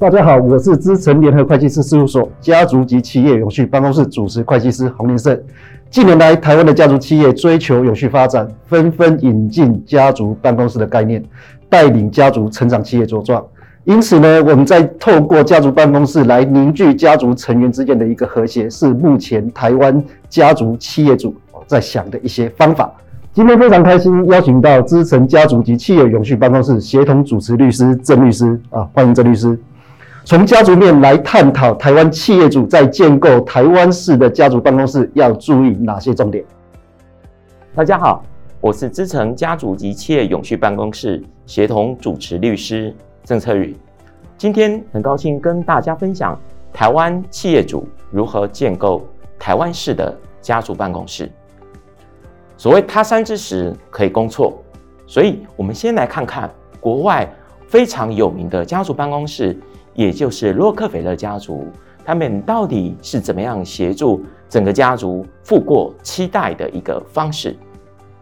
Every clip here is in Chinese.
大家好，我是资诚联合会计师事务所家族及企业永续办公室主持会计师洪林胜。近年来，台湾的家族企业追求永续发展，纷纷引进家族办公室的概念，带领家族成长企业茁壮。因此呢，我们在透过家族办公室来凝聚家族成员之间的一个和谐，是目前台湾家族企业主在想的一些方法。今天非常开心邀请到资诚家族及企业永续办公室协同主持律师郑律师啊，欢迎郑律师。从家族面来探讨台湾企业主在建构台湾式的家族办公室要注意哪些重点？大家好，我是资诚家族及企业永续办公室协同主持律师郑策宇。今天很高兴跟大家分享台湾企业主如何建构台湾式的家族办公室。所谓他山之石可以攻错，所以我们先来看看国外非常有名的家族办公室。也就是洛克菲勒家族，他们到底是怎么样协助整个家族富过七代的一个方式？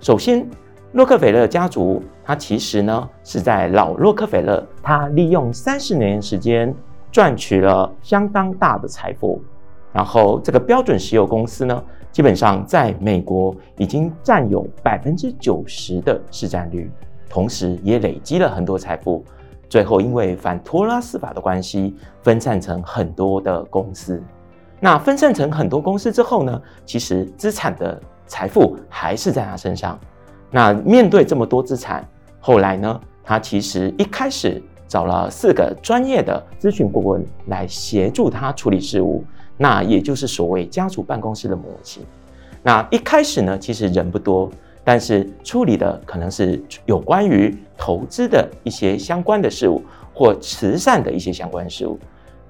首先，洛克菲勒家族，他其实呢是在老洛克菲勒，他利用三十年时间赚取了相当大的财富，然后这个标准石油公司呢，基本上在美国已经占有百分之九十的市占率，同时也累积了很多财富。最后，因为反托拉斯法的关系，分散成很多的公司。那分散成很多公司之后呢，其实资产的财富还是在他身上。那面对这么多资产，后来呢，他其实一开始找了四个专业的咨询顾问来协助他处理事务，那也就是所谓家族办公室的模型。那一开始呢，其实人不多。但是处理的可能是有关于投资的一些相关的事务，或慈善的一些相关事务。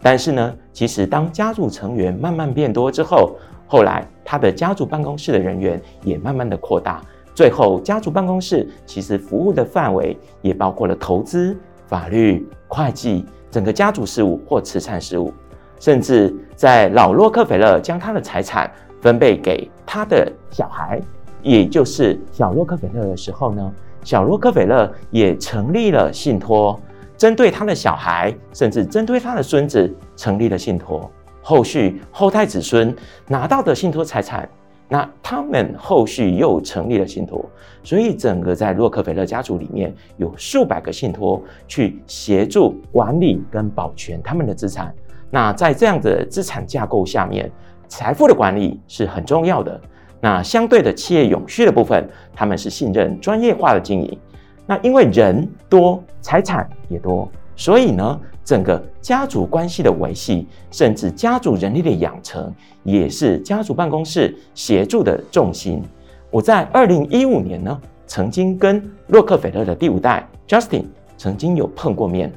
但是呢，其实当家族成员慢慢变多之后，后来他的家族办公室的人员也慢慢的扩大，最后家族办公室其实服务的范围也包括了投资、法律、会计、整个家族事务或慈善事务，甚至在老洛克菲勒将他的财产分配给他的小孩。也就是小洛克菲勒的时候呢，小洛克菲勒也成立了信托，针对他的小孩，甚至针对他的孙子成立了信托。后续后代子孙拿到的信托财产，那他们后续又成立了信托。所以整个在洛克菲勒家族里面有数百个信托去协助管理跟保全他们的资产。那在这样的资产架构下面，财富的管理是很重要的。那相对的企业永续的部分，他们是信任专业化的经营。那因为人多，财产也多，所以呢，整个家族关系的维系，甚至家族人力的养成，也是家族办公室协助的重心。我在二零一五年呢，曾经跟洛克菲勒的第五代 Justin 曾经有碰过面，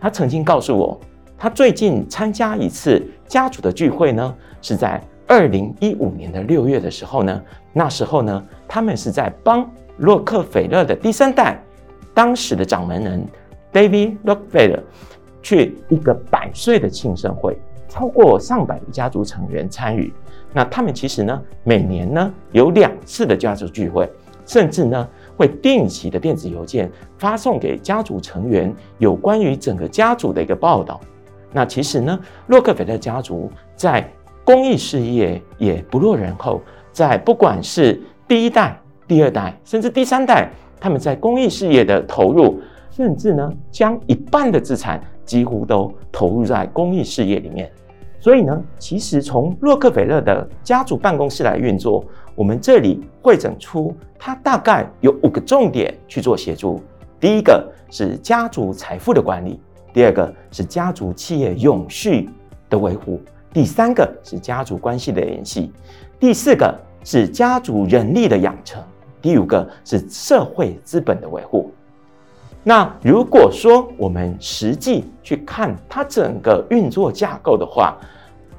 他曾经告诉我，他最近参加一次家族的聚会呢，是在。二零一五年的六月的时候呢，那时候呢，他们是在帮洛克菲勒的第三代，当时的掌门人 David Rockefeller 去一个百岁的庆生会，超过上百个家族成员参与。那他们其实呢，每年呢有两次的家族聚会，甚至呢会定期的电子邮件发送给家族成员有关于整个家族的一个报道。那其实呢，洛克菲勒家族在公益事业也不落人后，在不管是第一代、第二代，甚至第三代，他们在公益事业的投入，甚至呢，将一半的资产几乎都投入在公益事业里面。所以呢，其实从洛克菲勒的家族办公室来运作，我们这里汇整出它大概有五个重点去做协助。第一个是家族财富的管理，第二个是家族企业永续的维护。第三个是家族关系的联系，第四个是家族人力的养成，第五个是社会资本的维护。那如果说我们实际去看它整个运作架构的话，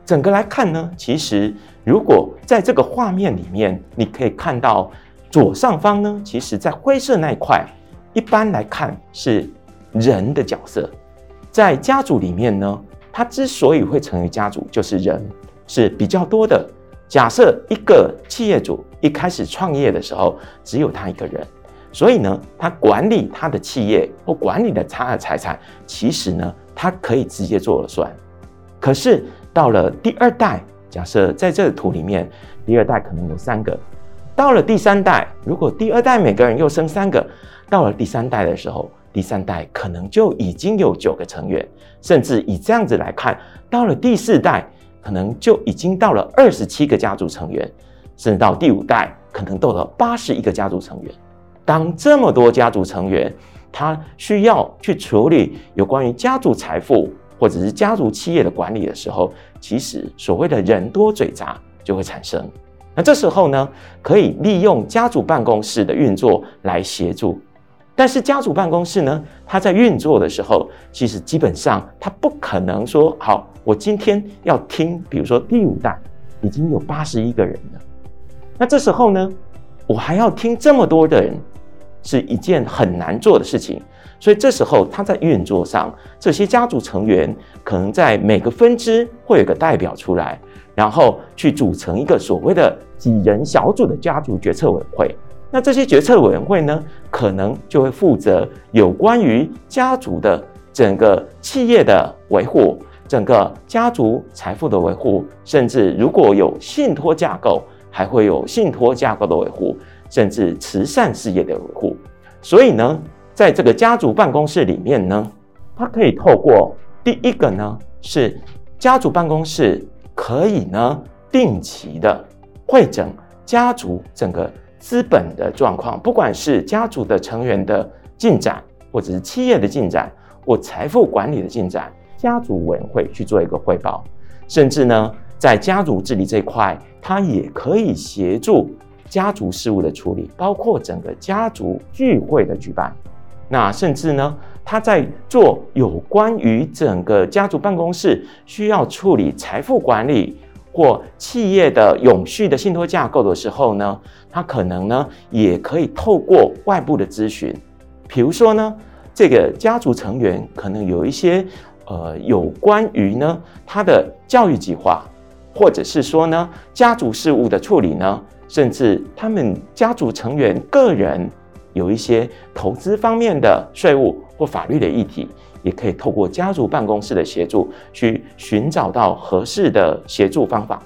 整个来看呢，其实如果在这个画面里面，你可以看到左上方呢，其实在灰色那一块，一般来看是人的角色，在家族里面呢。他之所以会成为家族，就是人是比较多的。假设一个企业主一开始创业的时候，只有他一个人，所以呢，他管理他的企业或管理的他的财产，其实呢他可以直接做了算。可是到了第二代，假设在这个图里面，第二代可能有三个，到了第三代，如果第二代每个人又生三个，到了第三代的时候，第三代可能就已经有九个成员，甚至以这样子来看，到了第四代，可能就已经到了二十七个家族成员，甚至到第五代，可能到了八十一个家族成员。当这么多家族成员，他需要去处理有关于家族财富或者是家族企业的管理的时候，其实所谓的人多嘴杂就会产生。那这时候呢，可以利用家族办公室的运作来协助。但是家族办公室呢，它在运作的时候，其实基本上它不可能说好，我今天要听，比如说第五代已经有八十一个人了，那这时候呢，我还要听这么多的人。是一件很难做的事情，所以这时候他在运作上，这些家族成员可能在每个分支会有个代表出来，然后去组成一个所谓的几人小组的家族决策委员会。那这些决策委员会呢，可能就会负责有关于家族的整个企业的维护，整个家族财富的维护，甚至如果有信托架构，还会有信托架构的维护。甚至慈善事业的维护，所以呢，在这个家族办公室里面呢，它可以透过第一个呢，是家族办公室可以呢定期的会诊家族整个资本的状况，不管是家族的成员的进展，或者是企业的进展，或财富管理的进展，家族委员会去做一个汇报，甚至呢，在家族治理这一块，它也可以协助。家族事务的处理，包括整个家族聚会的举办，那甚至呢，他在做有关于整个家族办公室需要处理财富管理或企业的永续的信托架构的时候呢，他可能呢也可以透过外部的咨询，比如说呢，这个家族成员可能有一些呃有关于呢他的教育计划，或者是说呢家族事务的处理呢。甚至他们家族成员个人有一些投资方面的税务或法律的议题，也可以透过家族办公室的协助去寻找到合适的协助方法。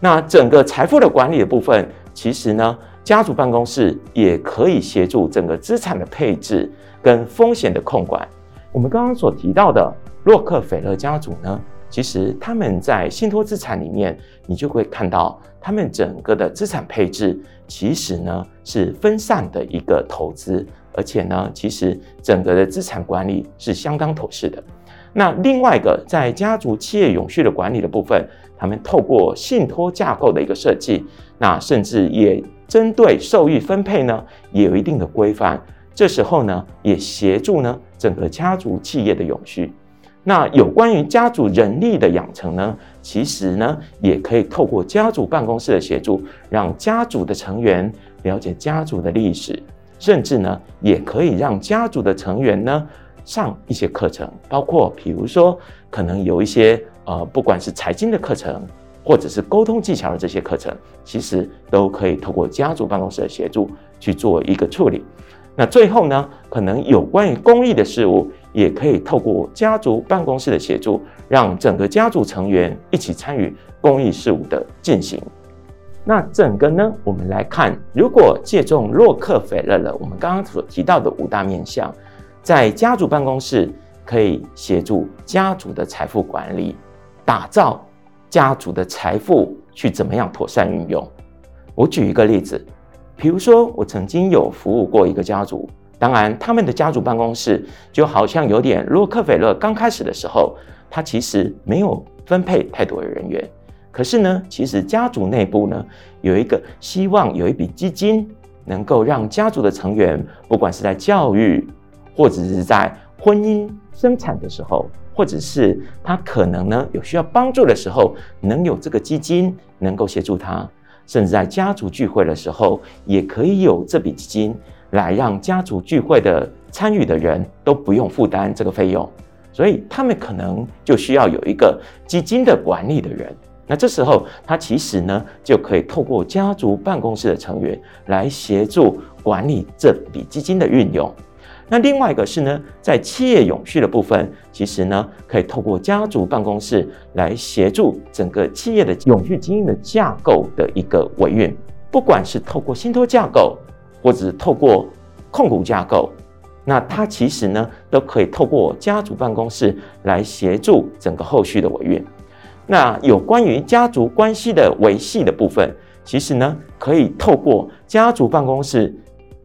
那整个财富的管理的部分，其实呢，家族办公室也可以协助整个资产的配置跟风险的控管。我们刚刚所提到的洛克菲勒家族呢，其实他们在信托资产里面，你就会看到他们整个的资产配置，其实呢是分散的一个投资，而且呢，其实整个的资产管理是相当妥适的。那另外一个在家族企业永续的管理的部分，他们透过信托架构的一个设计，那甚至也针对受益分配呢，也有一定的规范。这时候呢，也协助呢整个家族企业的永续。那有关于家族人力的养成呢，其实呢，也可以透过家族办公室的协助，让家族的成员了解家族的历史，甚至呢，也可以让家族的成员呢上一些课程，包括比如说可能有一些呃，不管是财经的课程，或者是沟通技巧的这些课程，其实都可以透过家族办公室的协助去做一个处理。那最后呢，可能有关于公益的事务。也可以透过家族办公室的协助，让整个家族成员一起参与公益事务的进行。那整个呢，我们来看，如果借重洛克菲勒的，我们刚刚所提到的五大面向，在家族办公室可以协助家族的财富管理，打造家族的财富去怎么样妥善运用。我举一个例子，比如说我曾经有服务过一个家族。当然，他们的家族办公室就好像有点洛克菲勒刚开始的时候，他其实没有分配太多的人员。可是呢，其实家族内部呢有一个希望有一笔基金，能够让家族的成员，不管是在教育，或者是在婚姻生产的时候，或者是他可能呢有需要帮助的时候，能有这个基金能够协助他，甚至在家族聚会的时候，也可以有这笔基金。来让家族聚会的参与的人都不用负担这个费用，所以他们可能就需要有一个基金的管理的人。那这时候他其实呢就可以透过家族办公室的成员来协助管理这笔基金的运用。那另外一个是呢，在企业永续的部分，其实呢，可以透过家族办公室来协助整个企业的永续经营的架构的一个维运，不管是透过信托架构，或者是透过控股架构，那它其实呢，都可以透过家族办公室来协助整个后续的维运。那有关于家族关系的维系的部分，其实呢，可以透过家族办公室。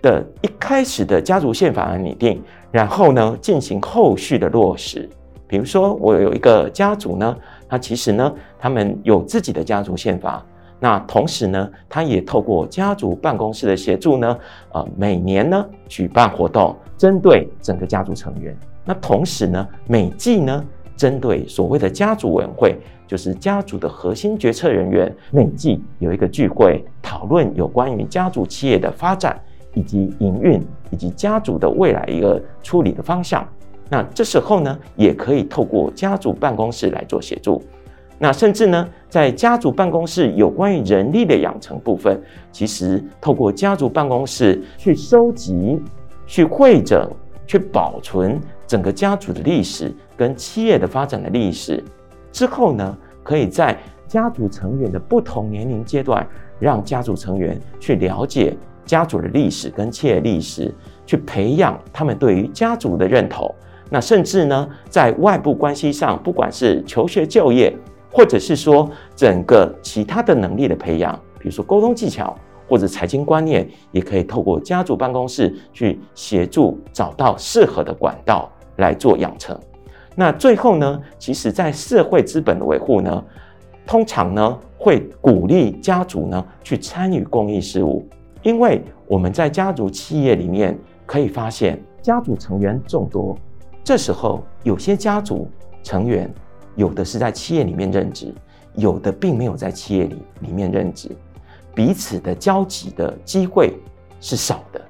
的一开始的家族宪法的拟定，然后呢，进行后续的落实。比如说，我有一个家族呢，他其实呢，他们有自己的家族宪法。那同时呢，他也透过家族办公室的协助呢，呃，每年呢举办活动，针对整个家族成员。那同时呢，每季呢，针对所谓的家族委员会，就是家族的核心决策人员，每季有一个聚会，讨论有关于家族企业的发展。以及营运以及家族的未来一个处理的方向，那这时候呢，也可以透过家族办公室来做协助。那甚至呢，在家族办公室有关于人力的养成部分，其实透过家族办公室去收集、去汇整、去保存整个家族的历史跟企业的发展的历史之后呢，可以在家族成员的不同年龄阶段，让家族成员去了解。家族的历史跟企业历史，去培养他们对于家族的认同。那甚至呢，在外部关系上，不管是求学、就业，或者是说整个其他的能力的培养，比如说沟通技巧或者财经观念，也可以透过家族办公室去协助找到适合的管道来做养成。那最后呢，其实在社会资本的维护呢，通常呢会鼓励家族呢去参与公益事务。因为我们在家族企业里面可以发现，家族成员众多，这时候有些家族成员有的是在企业里面任职，有的并没有在企业里里面任职，彼此的交集的机会是少的。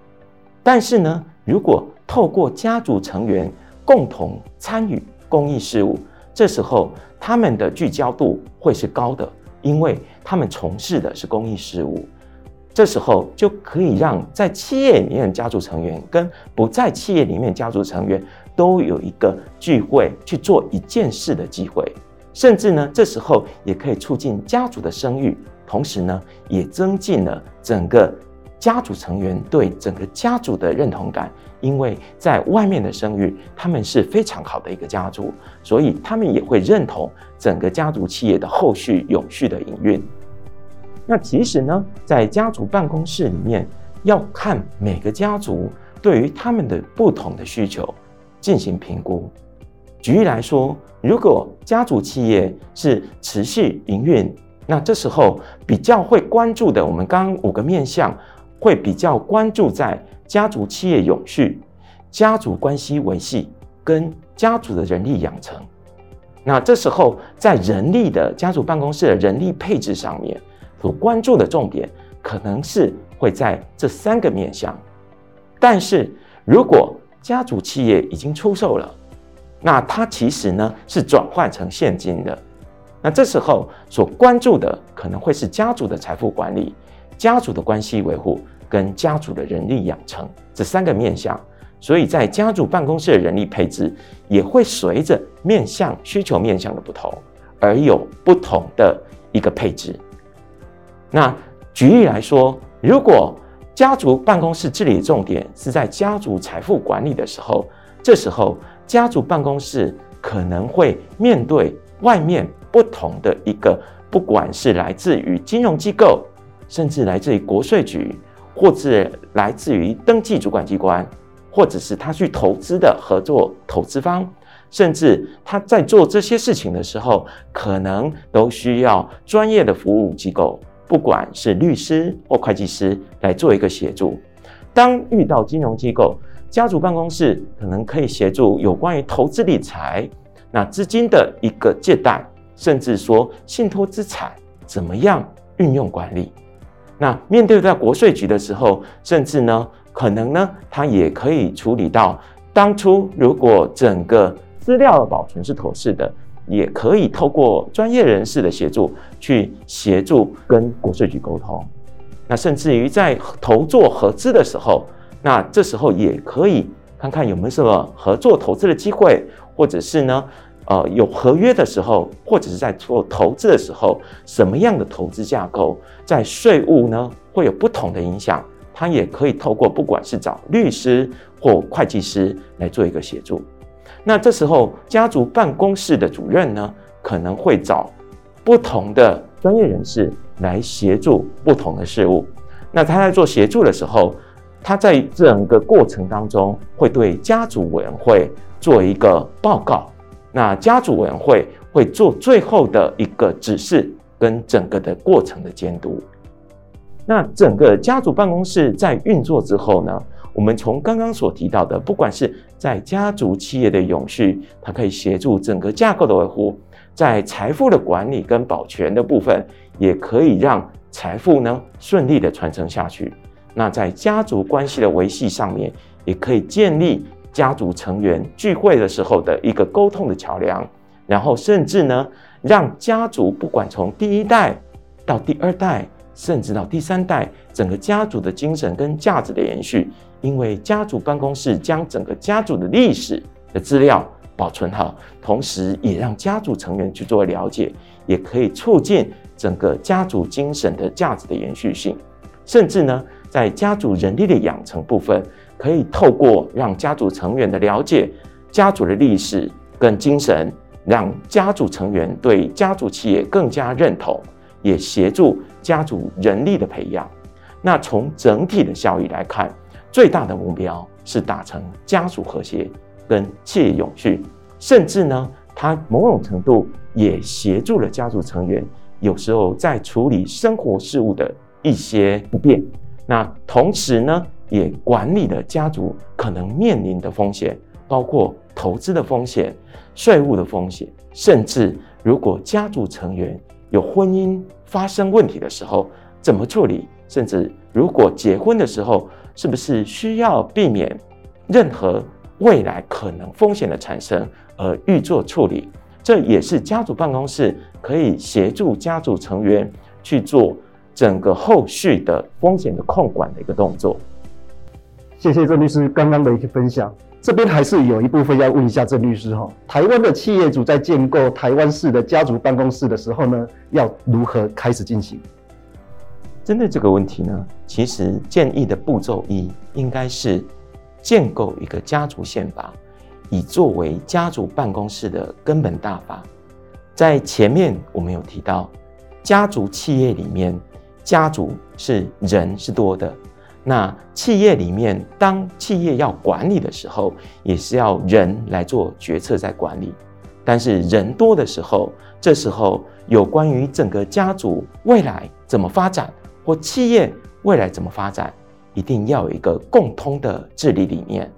但是呢，如果透过家族成员共同参与公益事务，这时候他们的聚焦度会是高的，因为他们从事的是公益事务。这时候就可以让在企业里面的家族成员跟不在企业里面家族成员都有一个聚会去做一件事的机会，甚至呢，这时候也可以促进家族的声誉，同时呢，也增进了整个家族成员对整个家族的认同感，因为在外面的声誉，他们是非常好的一个家族，所以他们也会认同整个家族企业的后续永续的营运。那其实呢，在家族办公室里面，要看每个家族对于他们的不同的需求进行评估。举例来说，如果家族企业是持续营运，那这时候比较会关注的，我们刚刚五个面向会比较关注在家族企业永续、家族关系维系跟家族的人力养成。那这时候在人力的家族办公室的人力配置上面。所关注的重点可能是会在这三个面向，但是如果家族企业已经出售了，那它其实呢是转换成现金的，那这时候所关注的可能会是家族的财富管理、家族的关系维护跟家族的人力养成这三个面向，所以在家族办公室的人力配置也会随着面向需求面向的不同而有不同的一个配置。那举例来说，如果家族办公室治理的重点是在家族财富管理的时候，这时候家族办公室可能会面对外面不同的一个，不管是来自于金融机构，甚至来自于国税局，或者来自于登记主管机关，或者是他去投资的合作投资方，甚至他在做这些事情的时候，可能都需要专业的服务机构。不管是律师或会计师来做一个协助，当遇到金融机构，家族办公室可能可以协助有关于投资理财、那资金的一个借贷，甚至说信托资产怎么样运用管理。那面对在国税局的时候，甚至呢，可能呢，他也可以处理到当初如果整个资料的保存是妥适的。也可以透过专业人士的协助，去协助跟国税局沟通。那甚至于在投做合资的时候，那这时候也可以看看有没有什么合作投资的机会，或者是呢，呃，有合约的时候，或者是在做投资的时候，什么样的投资架构在税务呢会有不同的影响？他也可以透过不管是找律师或会计师来做一个协助。那这时候家族办公室的主任呢，可能会找不同的专业人士来协助不同的事务。那他在做协助的时候，他在整个过程当中会对家族委员会做一个报告，那家族委员会会做最后的一个指示跟整个的过程的监督。那整个家族办公室在运作之后呢，我们从刚刚所提到的，不管是在家族企业的永续，它可以协助整个架构的维护，在财富的管理跟保全的部分，也可以让财富呢顺利的传承下去。那在家族关系的维系上面，也可以建立家族成员聚会的时候的一个沟通的桥梁，然后甚至呢，让家族不管从第一代到第二代，甚至到第三代，整个家族的精神跟价值的延续，因为家族办公室将整个家族的历史的资料保存好，同时也让家族成员去做了解，也可以促进整个家族精神的价值的延续性，甚至呢。在家族人力的养成部分，可以透过让家族成员的了解家族的历史跟精神，让家族成员对家族企业更加认同，也协助家族人力的培养。那从整体的效益来看，最大的目标是达成家族和谐跟企业永续，甚至呢，它某种程度也协助了家族成员有时候在处理生活事务的一些不便。那同时呢，也管理了家族可能面临的风险，包括投资的风险、税务的风险，甚至如果家族成员有婚姻发生问题的时候，怎么处理？甚至如果结婚的时候，是不是需要避免任何未来可能风险的产生而预做处理？这也是家族办公室可以协助家族成员去做。整个后续的风险的控管的一个动作。谢谢郑律师刚刚的一个分享。这边还是有一部分要问一下郑律师哈，台湾的企业主在建构台湾式的家族办公室的时候呢，要如何开始进行？针对这个问题呢，其实建议的步骤一应该是建构一个家族宪法，以作为家族办公室的根本大法。在前面我们有提到，家族企业里面。家族是人是多的，那企业里面，当企业要管理的时候，也是要人来做决策在管理。但是人多的时候，这时候有关于整个家族未来怎么发展，或企业未来怎么发展，一定要有一个共通的治理理念。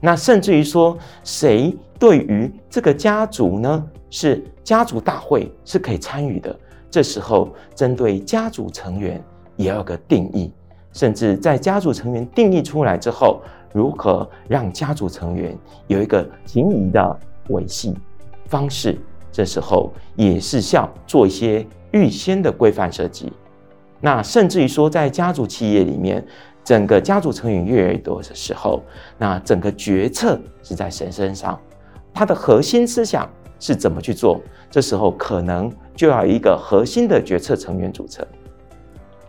那甚至于说，谁对于这个家族呢，是家族大会是可以参与的。这时候，针对家族成员也要有个定义，甚至在家族成员定义出来之后，如何让家族成员有一个情谊的维系方式，这时候也是需要做一些预先的规范设计。那甚至于说，在家族企业里面，整个家族成员越来越多的时候，那整个决策是在谁身上？它的核心思想是怎么去做？这时候可能。就要一个核心的决策成员组成。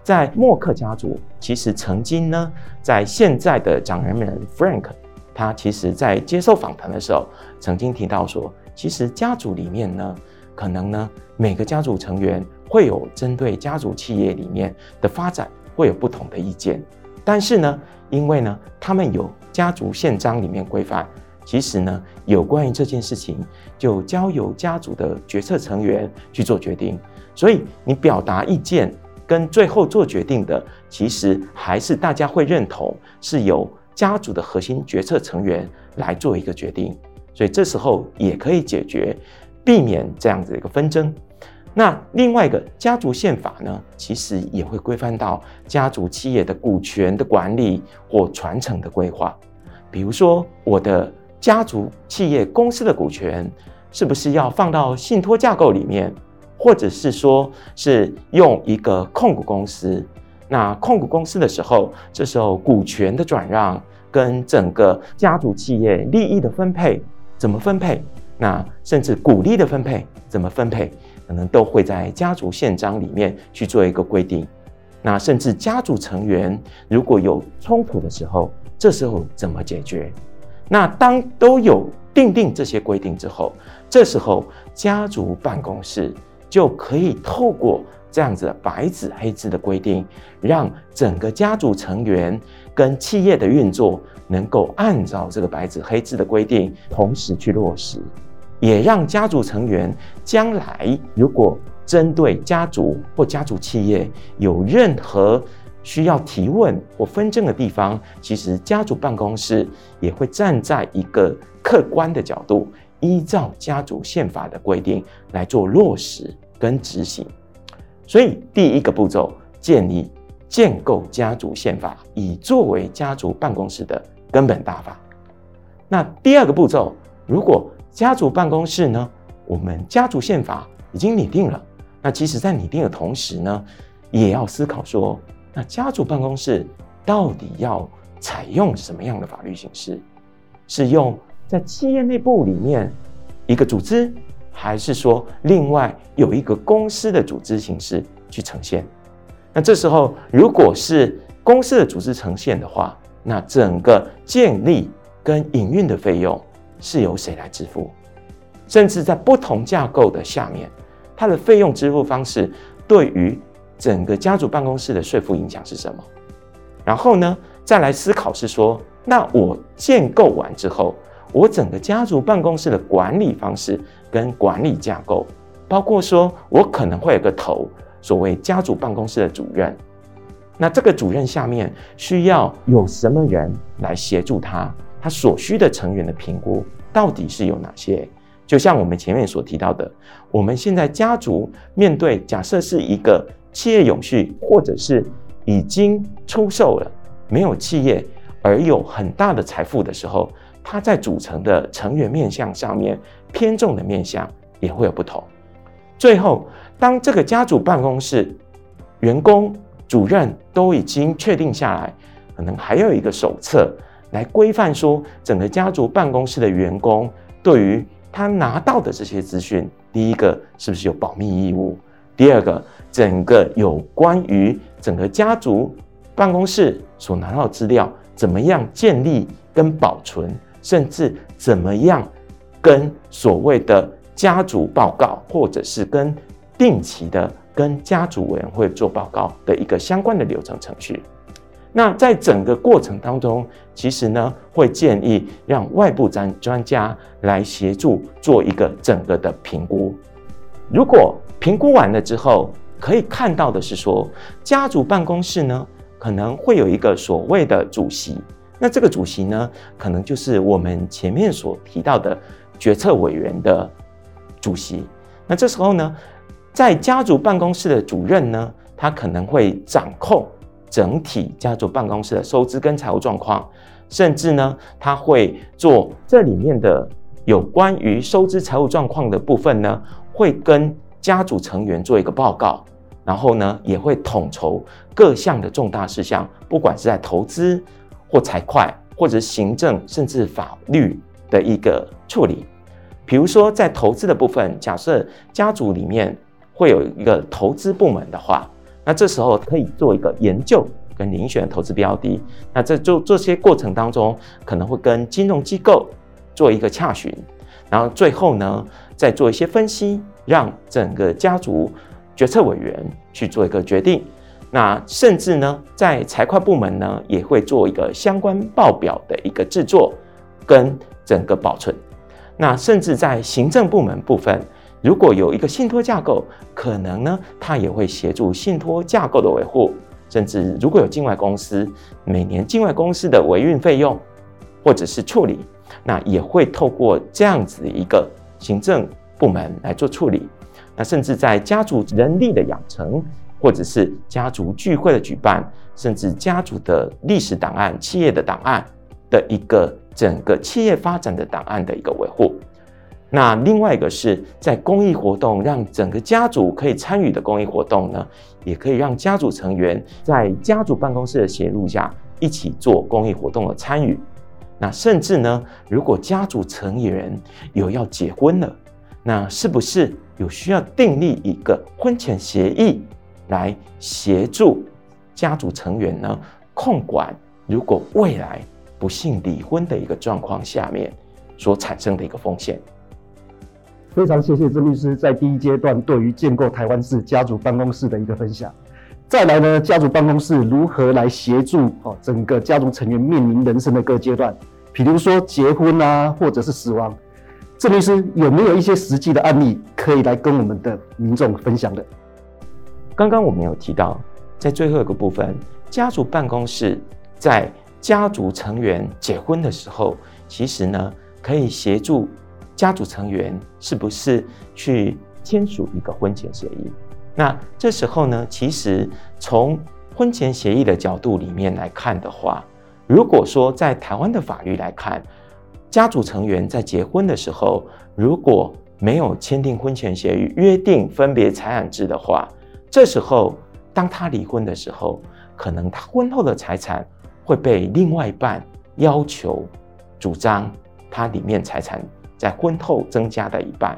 在默克家族，其实曾经呢，在现在的掌门人 Frank，他其实在接受访谈的时候，曾经提到说，其实家族里面呢，可能呢，每个家族成员会有针对家族企业里面的发展会有不同的意见，但是呢，因为呢，他们有家族宪章里面规范。其实呢，有关于这件事情，就交由家族的决策成员去做决定。所以你表达意见跟最后做决定的，其实还是大家会认同，是由家族的核心决策成员来做一个决定。所以这时候也可以解决，避免这样子一个纷争。那另外一个家族宪法呢，其实也会规范到家族企业的股权的管理或传承的规划，比如说我的。家族企业公司的股权是不是要放到信托架构里面，或者是说是用一个控股公司？那控股公司的时候，这时候股权的转让跟整个家族企业利益的分配怎么分配？那甚至股利的分配怎么分配，可能都会在家族宪章里面去做一个规定。那甚至家族成员如果有冲突的时候，这时候怎么解决？那当都有订定这些规定之后，这时候家族办公室就可以透过这样子白纸黑字的规定，让整个家族成员跟企业的运作能够按照这个白纸黑字的规定同时去落实，也让家族成员将来如果针对家族或家族企业有任何需要提问或纷争的地方，其实家族办公室也会站在一个客观的角度，依照家族宪法的规定来做落实跟执行。所以，第一个步骤，建立建构家族宪法，以作为家族办公室的根本大法。那第二个步骤，如果家族办公室呢，我们家族宪法已经拟定了，那其实在拟定的同时呢，也要思考说。那家族办公室到底要采用什么样的法律形式？是用在企业内部里面一个组织，还是说另外有一个公司的组织形式去呈现？那这时候如果是公司的组织呈现的话，那整个建立跟营运的费用是由谁来支付？甚至在不同架构的下面，它的费用支付方式对于整个家族办公室的税负影响是什么？然后呢，再来思考是说，那我建构完之后，我整个家族办公室的管理方式跟管理架构，包括说我可能会有个头，所谓家族办公室的主任。那这个主任下面需要有什么人来协助他？他所需的成员的评估到底是有哪些？就像我们前面所提到的，我们现在家族面对假设是一个。企业永续，或者是已经出售了，没有企业而有很大的财富的时候，它在组成的成员面向上面偏重的面向也会有不同。最后，当这个家族办公室员工主任都已经确定下来，可能还有一个手册来规范说，整个家族办公室的员工对于他拿到的这些资讯，第一个是不是有保密义务？第二个。整个有关于整个家族办公室所拿到资料，怎么样建立跟保存，甚至怎么样跟所谓的家族报告，或者是跟定期的跟家族委员会做报告的一个相关的流程程序。那在整个过程当中，其实呢会建议让外部专专家来协助做一个整个的评估。如果评估完了之后，可以看到的是说，家族办公室呢可能会有一个所谓的主席，那这个主席呢，可能就是我们前面所提到的决策委员的主席。那这时候呢，在家族办公室的主任呢，他可能会掌控整体家族办公室的收支跟财务状况，甚至呢，他会做这里面的有关于收支财务状况的部分呢，会跟家族成员做一个报告。然后呢，也会统筹各项的重大事项，不管是在投资或财会，或者行政甚至法律的一个处理。比如说，在投资的部分，假设家族里面会有一个投资部门的话，那这时候可以做一个研究跟遴选投资标的。那这就这些过程当中，可能会跟金融机构做一个洽询，然后最后呢，再做一些分析，让整个家族。决策委员去做一个决定，那甚至呢，在财会部门呢，也会做一个相关报表的一个制作跟整个保存。那甚至在行政部门部分，如果有一个信托架构，可能呢，他也会协助信托架构的维护。甚至如果有境外公司，每年境外公司的维运费用或者是处理，那也会透过这样子一个行政部门来做处理。那甚至在家族人力的养成，或者是家族聚会的举办，甚至家族的历史档案、企业的档案的一个整个企业发展的档案的一个维护。那另外一个是在公益活动，让整个家族可以参与的公益活动呢，也可以让家族成员在家族办公室的协助下一起做公益活动的参与。那甚至呢，如果家族成员有要结婚了，那是不是有需要订立一个婚前协议来协助家族成员呢？控管如果未来不幸离婚的一个状况下面所产生的一个风险。非常谢谢郑律师在第一阶段对于建构台湾式家族办公室的一个分享。再来呢，家族办公室如何来协助哦整个家族成员面临人生的各阶段？比如说结婚啊，或者是死亡，郑律师有没有一些实际的案例可以来跟我们的民众分享的？刚刚我们有提到，在最后一个部分，家族办公室在家族成员结婚的时候，其实呢可以协助家族成员是不是去签署一个婚前协议？那这时候呢，其实从婚前协议的角度里面来看的话，如果说在台湾的法律来看，家族成员在结婚的时候，如果没有签订婚前协议，约定分别财产制的话，这时候当他离婚的时候，可能他婚后的财产会被另外一半要求主张他里面财产在婚后增加的一半，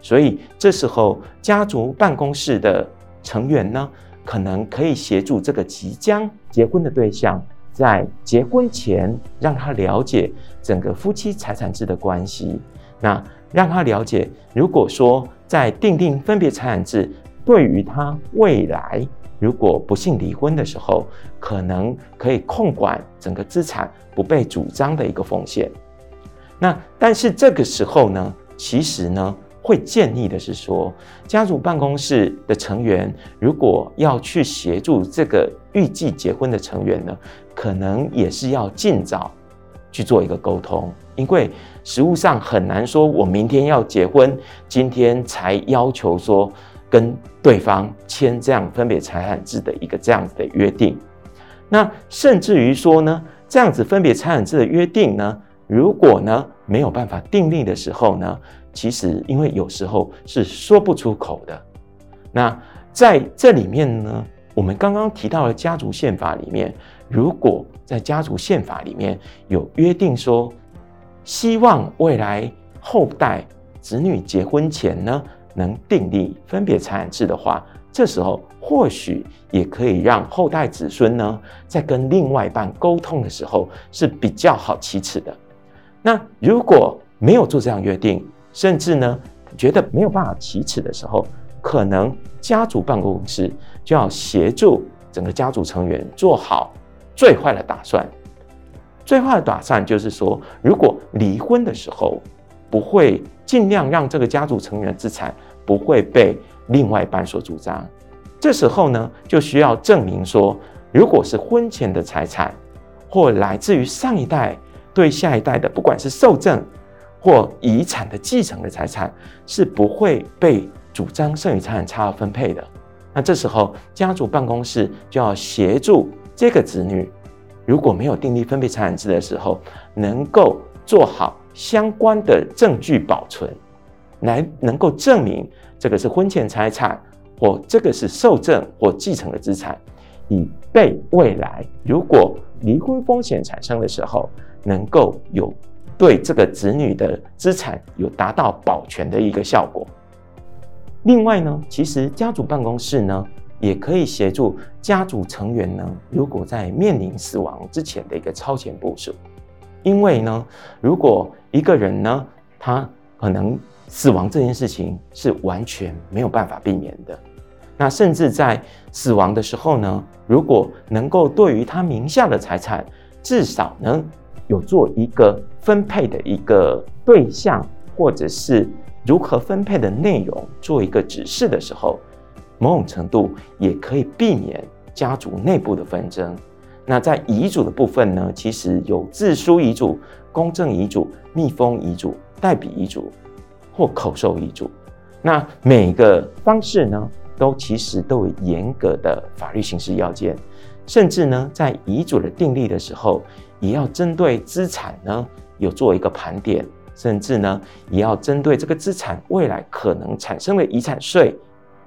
所以这时候家族办公室的成员呢，可能可以协助这个即将结婚的对象。在结婚前，让他了解整个夫妻财产制的关系。那让他了解，如果说在订定分别财产制，对于他未来如果不幸离婚的时候，可能可以控管整个资产不被主张的一个风险。那但是这个时候呢，其实呢。会建议的是说，家族办公室的成员如果要去协助这个预计结婚的成员呢，可能也是要尽早去做一个沟通，因为实务上很难说，我明天要结婚，今天才要求说跟对方签这样分别财产制的一个这样子的约定。那甚至于说呢，这样子分别财产制的约定呢，如果呢没有办法订立的时候呢，其实，因为有时候是说不出口的。那在这里面呢，我们刚刚提到的家族宪法里面，如果在家族宪法里面有约定说，希望未来后代子女结婚前呢，能订立分别财产制的话，这时候或许也可以让后代子孙呢，在跟另外一半沟通的时候是比较好启齿的。那如果没有做这样约定，甚至呢，觉得没有办法启齿的时候，可能家族办公室就要协助整个家族成员做好最坏的打算。最坏的打算就是说，如果离婚的时候，不会尽量让这个家族成员的资产不会被另外一半所主张。这时候呢，就需要证明说，如果是婚前的财产，或来自于上一代对下一代的，不管是受赠。或遗产的继承的财产是不会被主张剩余财产差额分配的。那这时候家族办公室就要协助这个子女，如果没有订立分配财产制的时候，能够做好相关的证据保存，来能够证明这个是婚前财产，或这个是受赠或继承的资产，以备未来如果离婚风险产生的时候，能够有。对这个子女的资产有达到保全的一个效果。另外呢，其实家族办公室呢也可以协助家族成员呢，如果在面临死亡之前的一个超前部署。因为呢，如果一个人呢，他可能死亡这件事情是完全没有办法避免的。那甚至在死亡的时候呢，如果能够对于他名下的财产，至少能有做一个分配的一个对象，或者是如何分配的内容，做一个指示的时候，某种程度也可以避免家族内部的纷争。那在遗嘱的部分呢，其实有自书遗嘱、公证遗嘱、密封遗嘱、代笔遗嘱或口授遗嘱。那每个方式呢，都其实都有严格的法律形式要件，甚至呢，在遗嘱的订立的时候。也要针对资产呢，有做一个盘点，甚至呢，也要针对这个资产未来可能产生的遗产税，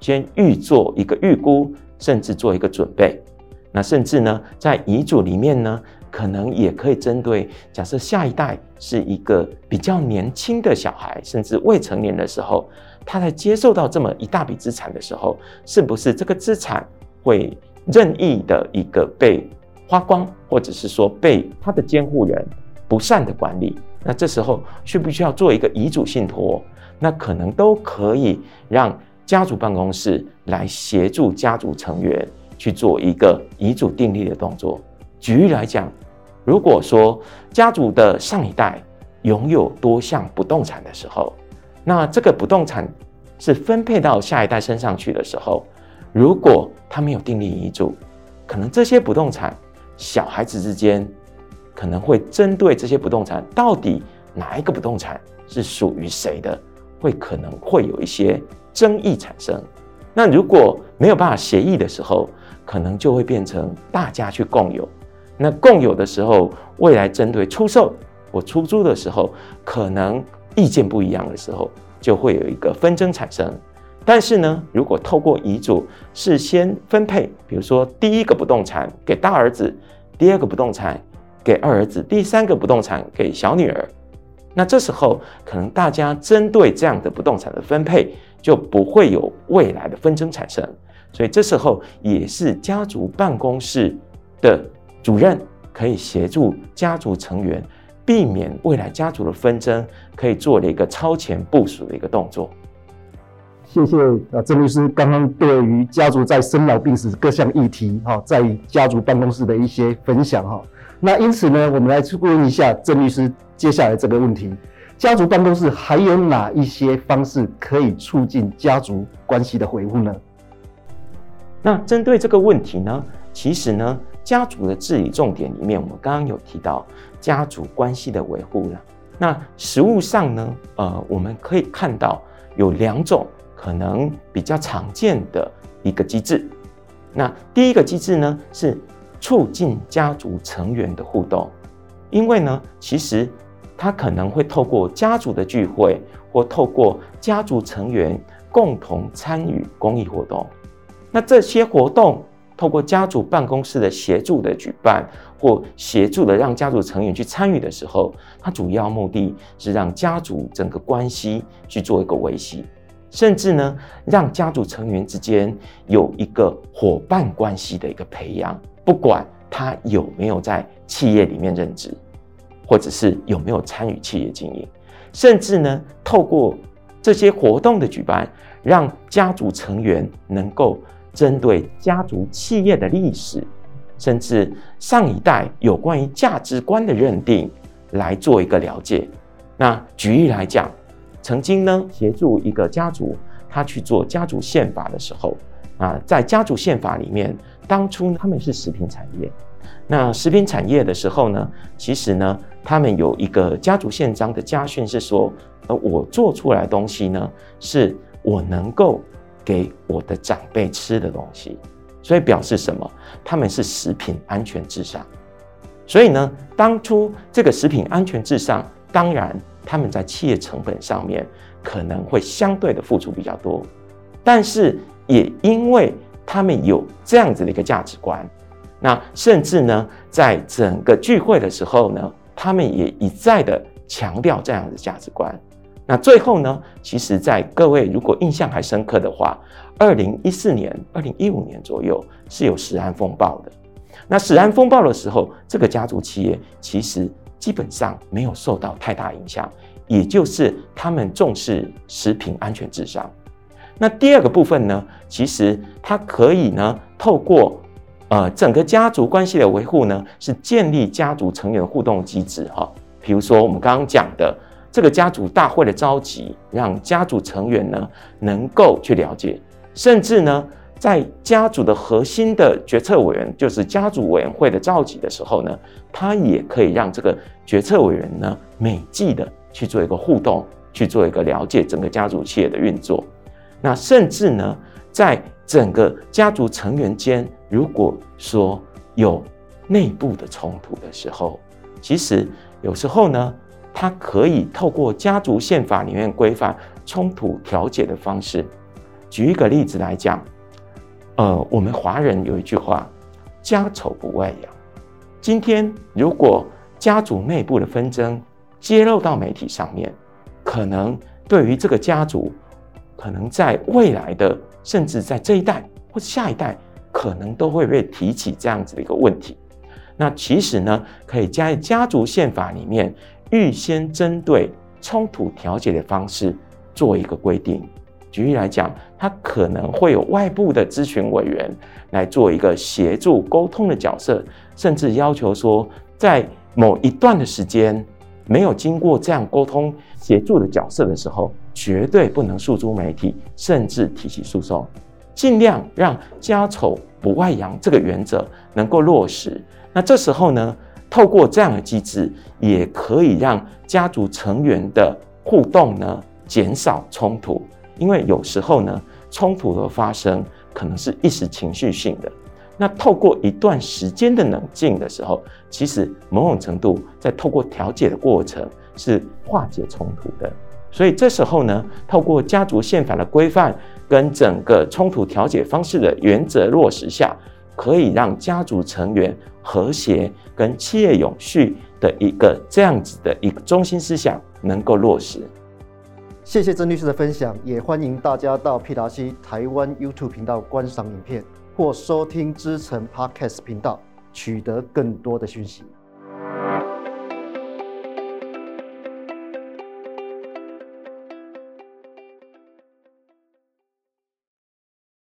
先预做一个预估，甚至做一个准备。那甚至呢，在遗嘱里面呢，可能也可以针对假设下一代是一个比较年轻的小孩，甚至未成年的时候，他在接受到这么一大笔资产的时候，是不是这个资产会任意的一个被花光，或者是说被他的监护人不善的管理？那这时候需不需要做一个遗嘱信托？那可能都可以让家族办公室来协助家族成员去做一个遗嘱订立的动作。举例来讲，如果说家族的上一代拥有多项不动产的时候，那这个不动产是分配到下一代身上去的时候，如果他没有订立遗嘱，可能这些不动产小孩子之间。可能会针对这些不动产，到底哪一个不动产是属于谁的，会可能会有一些争议产生。那如果没有办法协议的时候，可能就会变成大家去共有。那共有的时候，未来针对出售或出租的时候，可能意见不一样的时候，就会有一个纷争产生。但是呢，如果透过遗嘱事先分配，比如说第一个不动产给大儿子，第二个不动产。给二儿子，第三个不动产给小女儿，那这时候可能大家针对这样的不动产的分配，就不会有未来的纷争产生。所以这时候也是家族办公室的主任可以协助家族成员避免未来家族的纷争，可以做了一个超前部署的一个动作。谢谢啊，郑律师刚刚对于家族在生老病死各项议题哈，在家族办公室的一些分享哈。那因此呢，我们来问一下郑律师接下来这个问题：家族办公室还有哪一些方式可以促进家族关系的维护呢？那针对这个问题呢，其实呢，家族的治理重点里面，我们刚刚有提到家族关系的维护了。那实务上呢，呃，我们可以看到有两种可能比较常见的一个机制。那第一个机制呢是。促进家族成员的互动，因为呢，其实他可能会透过家族的聚会，或透过家族成员共同参与公益活动。那这些活动透过家族办公室的协助的举办，或协助的让家族成员去参与的时候，它主要目的是让家族整个关系去做一个维系，甚至呢，让家族成员之间有一个伙伴关系的一个培养。不管他有没有在企业里面任职，或者是有没有参与企业经营，甚至呢，透过这些活动的举办，让家族成员能够针对家族企业的历史，甚至上一代有关于价值观的认定，来做一个了解。那举例来讲，曾经呢，协助一个家族，他去做家族宪法的时候，啊，在家族宪法里面。当初他们是食品产业，那食品产业的时候呢，其实呢，他们有一个家族宪章的家训是说，呃，我做出来的东西呢，是我能够给我的长辈吃的东西，所以表示什么？他们是食品安全至上。所以呢，当初这个食品安全至上，当然他们在企业成本上面可能会相对的付出比较多，但是也因为。他们有这样子的一个价值观，那甚至呢，在整个聚会的时候呢，他们也一再的强调这样的价值观。那最后呢，其实，在各位如果印象还深刻的话，二零一四年、二零一五年左右是有食安风暴的。那食安风暴的时候，这个家族企业其实基本上没有受到太大影响，也就是他们重视食品安全至上。那第二个部分呢，其实它可以呢，透过呃整个家族关系的维护呢，是建立家族成员互动机制哈。比如说我们刚刚讲的这个家族大会的召集，让家族成员呢能够去了解，甚至呢在家族的核心的决策委员，就是家族委员会的召集的时候呢，他也可以让这个决策委员呢每季的去做一个互动，去做一个了解整个家族企业的运作。那甚至呢，在整个家族成员间，如果说有内部的冲突的时候，其实有时候呢，它可以透过家族宪法里面规范冲突调解的方式。举一个例子来讲，呃，我们华人有一句话：“家丑不外扬。”今天如果家族内部的纷争揭露到媒体上面，可能对于这个家族，可能在未来的，甚至在这一代或者下一代，可能都会被提起这样子的一个问题。那其实呢，可以在家族宪法里面，预先针对冲突调解的方式做一个规定。举例来讲，他可能会有外部的咨询委员来做一个协助沟通的角色，甚至要求说，在某一段的时间没有经过这样沟通协助的角色的时候，绝对不能诉诸媒体，甚至提起诉讼，尽量让家丑不外扬这个原则能够落实。那这时候呢，透过这样的机制，也可以让家族成员的互动呢减少冲突。因为有时候呢，冲突的发生可能是一时情绪性的。那透过一段时间的冷静的时候，其实某种程度在透过调解的过程是化解冲突的。所以这时候呢，透过家族宪法的规范跟整个冲突调解方式的原则落实下，可以让家族成员和谐跟企业永续的一个这样子的一个中心思想能够落实。谢谢曾律师的分享，也欢迎大家到皮达西台湾 YouTube 频道观赏影片或收听资城 Podcast 频道，取得更多的讯息。